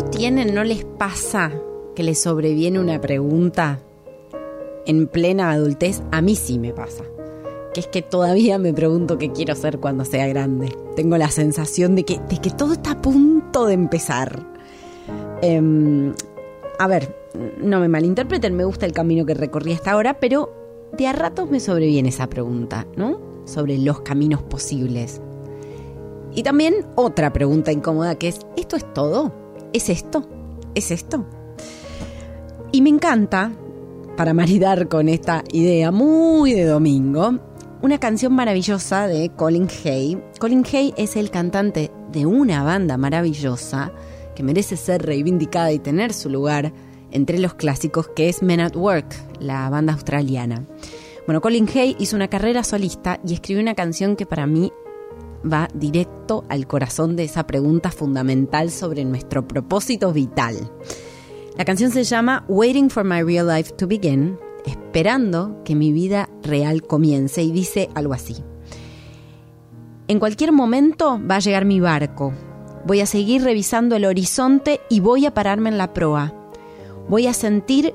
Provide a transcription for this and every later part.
¿No tienen, no les pasa que les sobreviene una pregunta en plena adultez? A mí sí me pasa. Que es que todavía me pregunto qué quiero ser cuando sea grande. Tengo la sensación de que, de que todo está a punto de empezar. Em, a ver, no me malinterpreten, me gusta el camino que recorrí hasta ahora, pero de a ratos me sobreviene esa pregunta, ¿no? Sobre los caminos posibles. Y también otra pregunta incómoda que es, ¿esto es todo? ¿Es esto? ¿Es esto? Y me encanta, para maridar con esta idea muy de domingo, una canción maravillosa de Colin Hay. Colin Hay es el cantante de una banda maravillosa que merece ser reivindicada y tener su lugar entre los clásicos, que es Men at Work, la banda australiana. Bueno, Colin Hay hizo una carrera solista y escribió una canción que para mí va directo al corazón de esa pregunta fundamental sobre nuestro propósito vital. La canción se llama Waiting for My Real Life to Begin, esperando que mi vida real comience, y dice algo así. En cualquier momento va a llegar mi barco. Voy a seguir revisando el horizonte y voy a pararme en la proa. Voy a sentir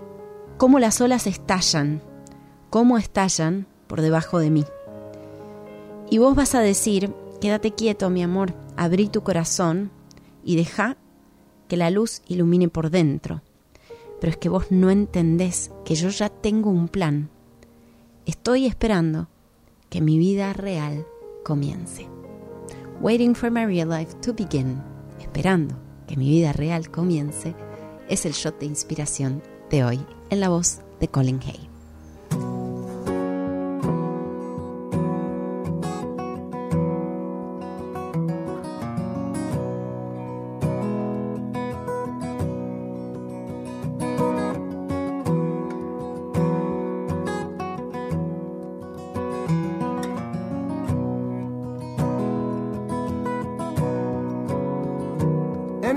cómo las olas estallan, cómo estallan por debajo de mí. Y vos vas a decir, quédate quieto, mi amor, abrí tu corazón y deja que la luz ilumine por dentro. Pero es que vos no entendés que yo ya tengo un plan. Estoy esperando que mi vida real comience. Waiting for my real life to begin. Esperando que mi vida real comience es el shot de inspiración de hoy en la voz de Colin Hay.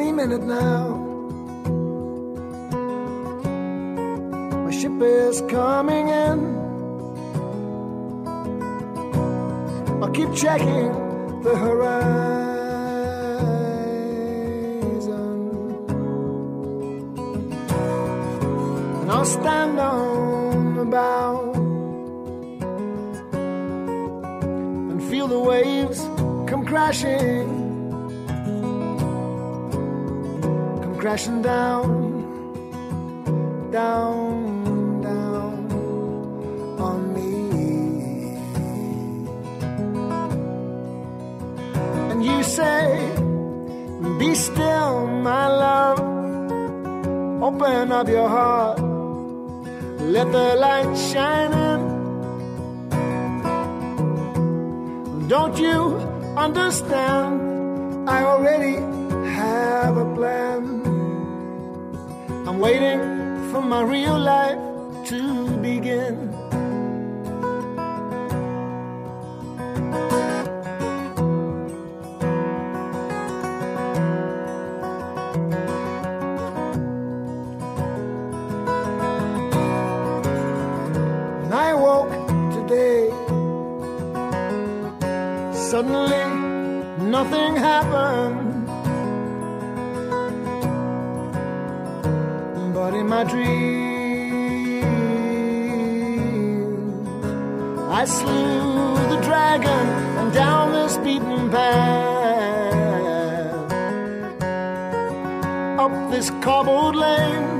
Any minute now. My ship is coming in. I'll keep checking the horizon. And I'll stand on the bow and feel the waves come crashing. Crashing down, down, down on me. And you say, Be still, my love. Open up your heart, let the light shine in. Don't you understand? Waiting for my real life to begin. When I woke today, suddenly nothing happened. My dreams, I slew the dragon and down this beaten path, up this cobbled lane.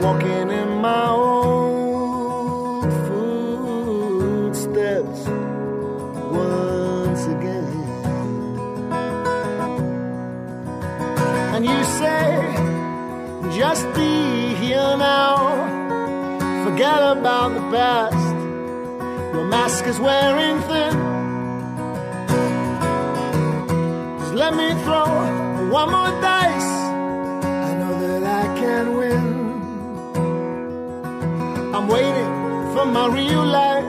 walking in my old footsteps once again. And you say, just be here now, forget about the past. Your mask is wearing thin. Just let me throw one more dice. I know that I can win. I'm waiting for my real life